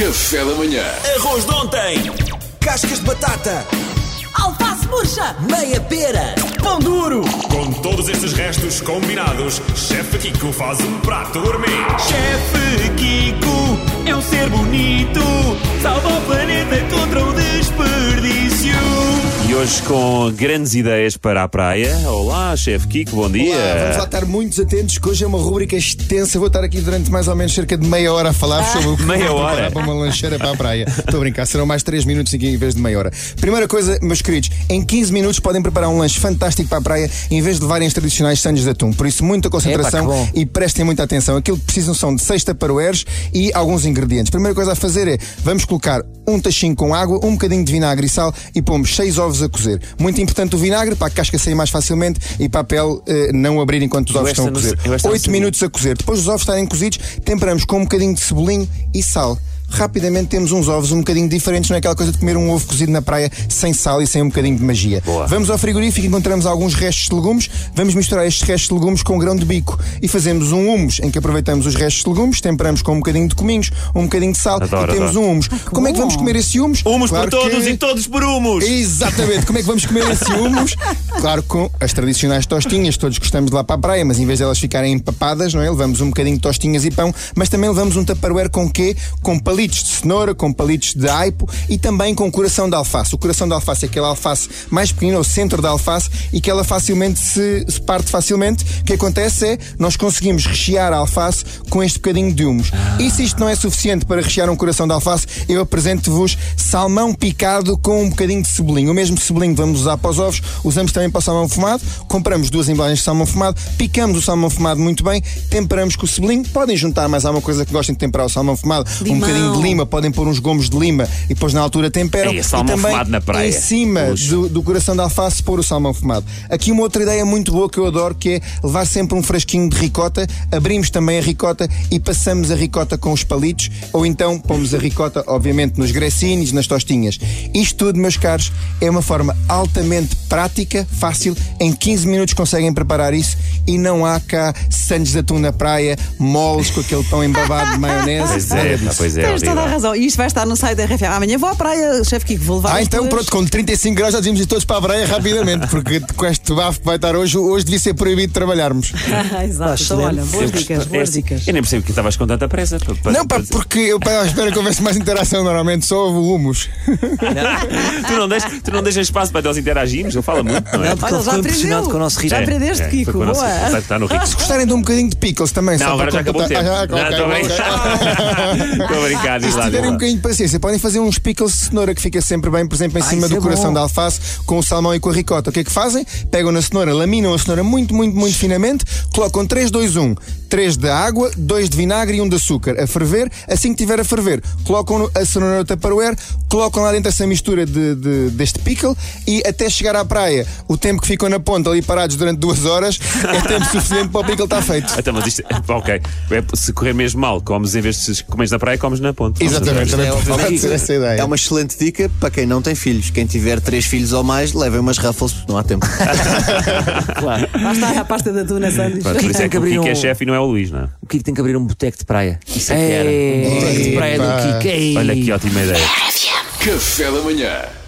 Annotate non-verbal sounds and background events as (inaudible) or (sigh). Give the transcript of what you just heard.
Café da manhã. Arroz de ontem. Cascas de batata, Alface murcha! meia pera, Pão duro. Com todos estes restos combinados, Chefe Kiko faz um prato gourmet. Chefe hoje com grandes ideias para a praia. Olá, chefe Kiko, bom dia. Olá, vamos lá estar muito atentos, que hoje é uma rubrica extensa. Vou estar aqui durante mais ou menos cerca de meia hora a falar sobre o que Meia hora? para uma lancheira para a praia. Estou a brincar, serão mais 3 minutos em vez de meia hora. Primeira coisa, meus queridos, em 15 minutos podem preparar um lanche fantástico para a praia em vez de levarem os tradicionais sandes de atum. Por isso, muita concentração bom. e prestem muita atenção. Aquilo que precisam são de 6 taparoeiros e alguns ingredientes. Primeira coisa a fazer é, vamos colocar um tachinho com água, um bocadinho de vinagre e sal e pomos 6 ovos a cozer. Muito importante o vinagre para a casca sair mais facilmente e para a pele eh, não abrir enquanto os ovos estão a cozer. sei- eu esta não 8 sabia. minutos a cozer. Depois dos ovos estarem cozidos, temperamos com um bocadinho de cebolinho e sal. Rapidamente temos uns ovos um bocadinho diferentes, não é aquela coisa de comer um ovo cozido na praia sem sal e sem um bocadinho de magia. Boa. Vamos ao frigorífico, encontramos alguns restos de legumes, vamos misturar estes restos de legumes com grão de bico e fazemos um hummus em que aproveitamos os restos de legumes, temperamos com um bocadinho de cominhos, um bocadinho de sal Adoro, e temos adoro. um hummus. Como é que vamos comer esse hummus? Humos Claro por todos que- e todos por humos. Exatamente, como é que vamos comer esse (laughs) hummus? Claro, com as tradicionais tostinhas, todos gostamos de lá para a praia, mas em vez de elas ficarem empapadas, não é? Levamos um bocadinho de tostinhas e pão, mas também levamos um tupperware com quê? Com palitos de cenoura, com palitos de aipo e também com coração de alface. O coração de alface é aquele alface mais pequenino, o centro da alface, e que ela facilmente se, se parte facilmente. O que acontece é, nós conseguimos rechear a alface com este bocadinho de humos. E se isto não é suficiente para rechear um coração de alface, eu apresento-vos salmão picado com um bocadinho de cebolinho. O mesmo cebolinho que vamos usar para os ovos, usamos também para o salmão fumado. Compramos duas embalagens de salmão fumado, picamos o salmão fumado muito bem, temperamos com o cebolinho. Podem juntar mais alguma coisa que gostem de temperar o salmão fumado, um Limão. De lima, podem pôr uns gomos de lima e depois na altura temperam. Salmão e também fumado na praia. Em cima do, do coração de alface pôr o salmão fumado. Aqui uma outra ideia muito boa que eu adoro que é levar sempre um frasquinho de ricota, abrimos também a ricota e passamos a ricota com os palitos, ou então pomos a ricota, obviamente, nos grecinhos, nas tostinhas. Isto tudo, meus caros, é uma forma altamente prática, fácil. Em 15 minutos conseguem preparar isso e não há cá sandes de atum na praia, moles com aquele pão embabado de (laughs) maionese. Pois é, pois é. Tens toda a razão. E isto vai estar no site da RFM. Amanhã vou à praia, chefe Kiko, vou levar Ah, então tuas- pronto, com 35 graus já devíamos ir todos para a praia rapidamente, porque (laughs) com este bafo que vai estar hoje, hoje devia ser proibido trabalhar-nos. Ah, (laughs) Exato. Então, olha, boas dicas, boas É, dicas. Eu nem percebo que estavas com tanta pressa. Pa- pa- Não, pá, porque eu pá, espero que houvesse mais interação normalmente, só houve humus. (laughs) tu, não deixas, tu não deixas espaço para nós interagirmos, ele fala muito, não é? Não, porque Olha, ele já ficou impressionado aprendeu. com o nosso ritmo. Já aprendeste, É, Kiko. foi com o nosso- Boa. está- no ritmo. Se gostarem de um bocadinho de pickles também, Não, só agora para já acabou o tempo. Ah, Não, ok, estou a brincar. E diz se tiverem um bocadinho de paciência, podem fazer uns pickles de cenoura que fica sempre bem, por exemplo, em Ah, cima do é coração bom. da alface, com o salmão e com a ricota. O que é que fazem? Pegam na cenoura, laminam a cenoura muito, muito, muito finamente, colocam 3, 2, 1. 3 de água, 2 de vinagre e 1 de açúcar a ferver. Assim que tiver a ferver, colocam a cenoura no tupperware, colocam lá dentro essa mistura de, de- deste pickle e até chegar à praia, o tempo que ficam na ponta ali parados durante duas horas é tempo (laughs) suficiente para o pickle estar feito. Então, mas isto, ok. É, se correr mesmo mal, comes em vez de comes na praia, comes na ponte. Exatamente, também É, pode obviamente, ser essa ideia. É uma excelente dica para quem não tem filhos. Quem tiver três filhos ou mais, levem umas Ruffles, porque não há tempo. (laughs) Claro. Lá está a pasta da tuna, Sandy. Pronto, por isso é que o Kiko é chefe e não é o Luís, não é? O Kiko tem que abrir um boteco de praia. Isso é que era. Ei, Um boteco de praia do. Kiko. Ei. Olha que ótima ideia. Café da manhã.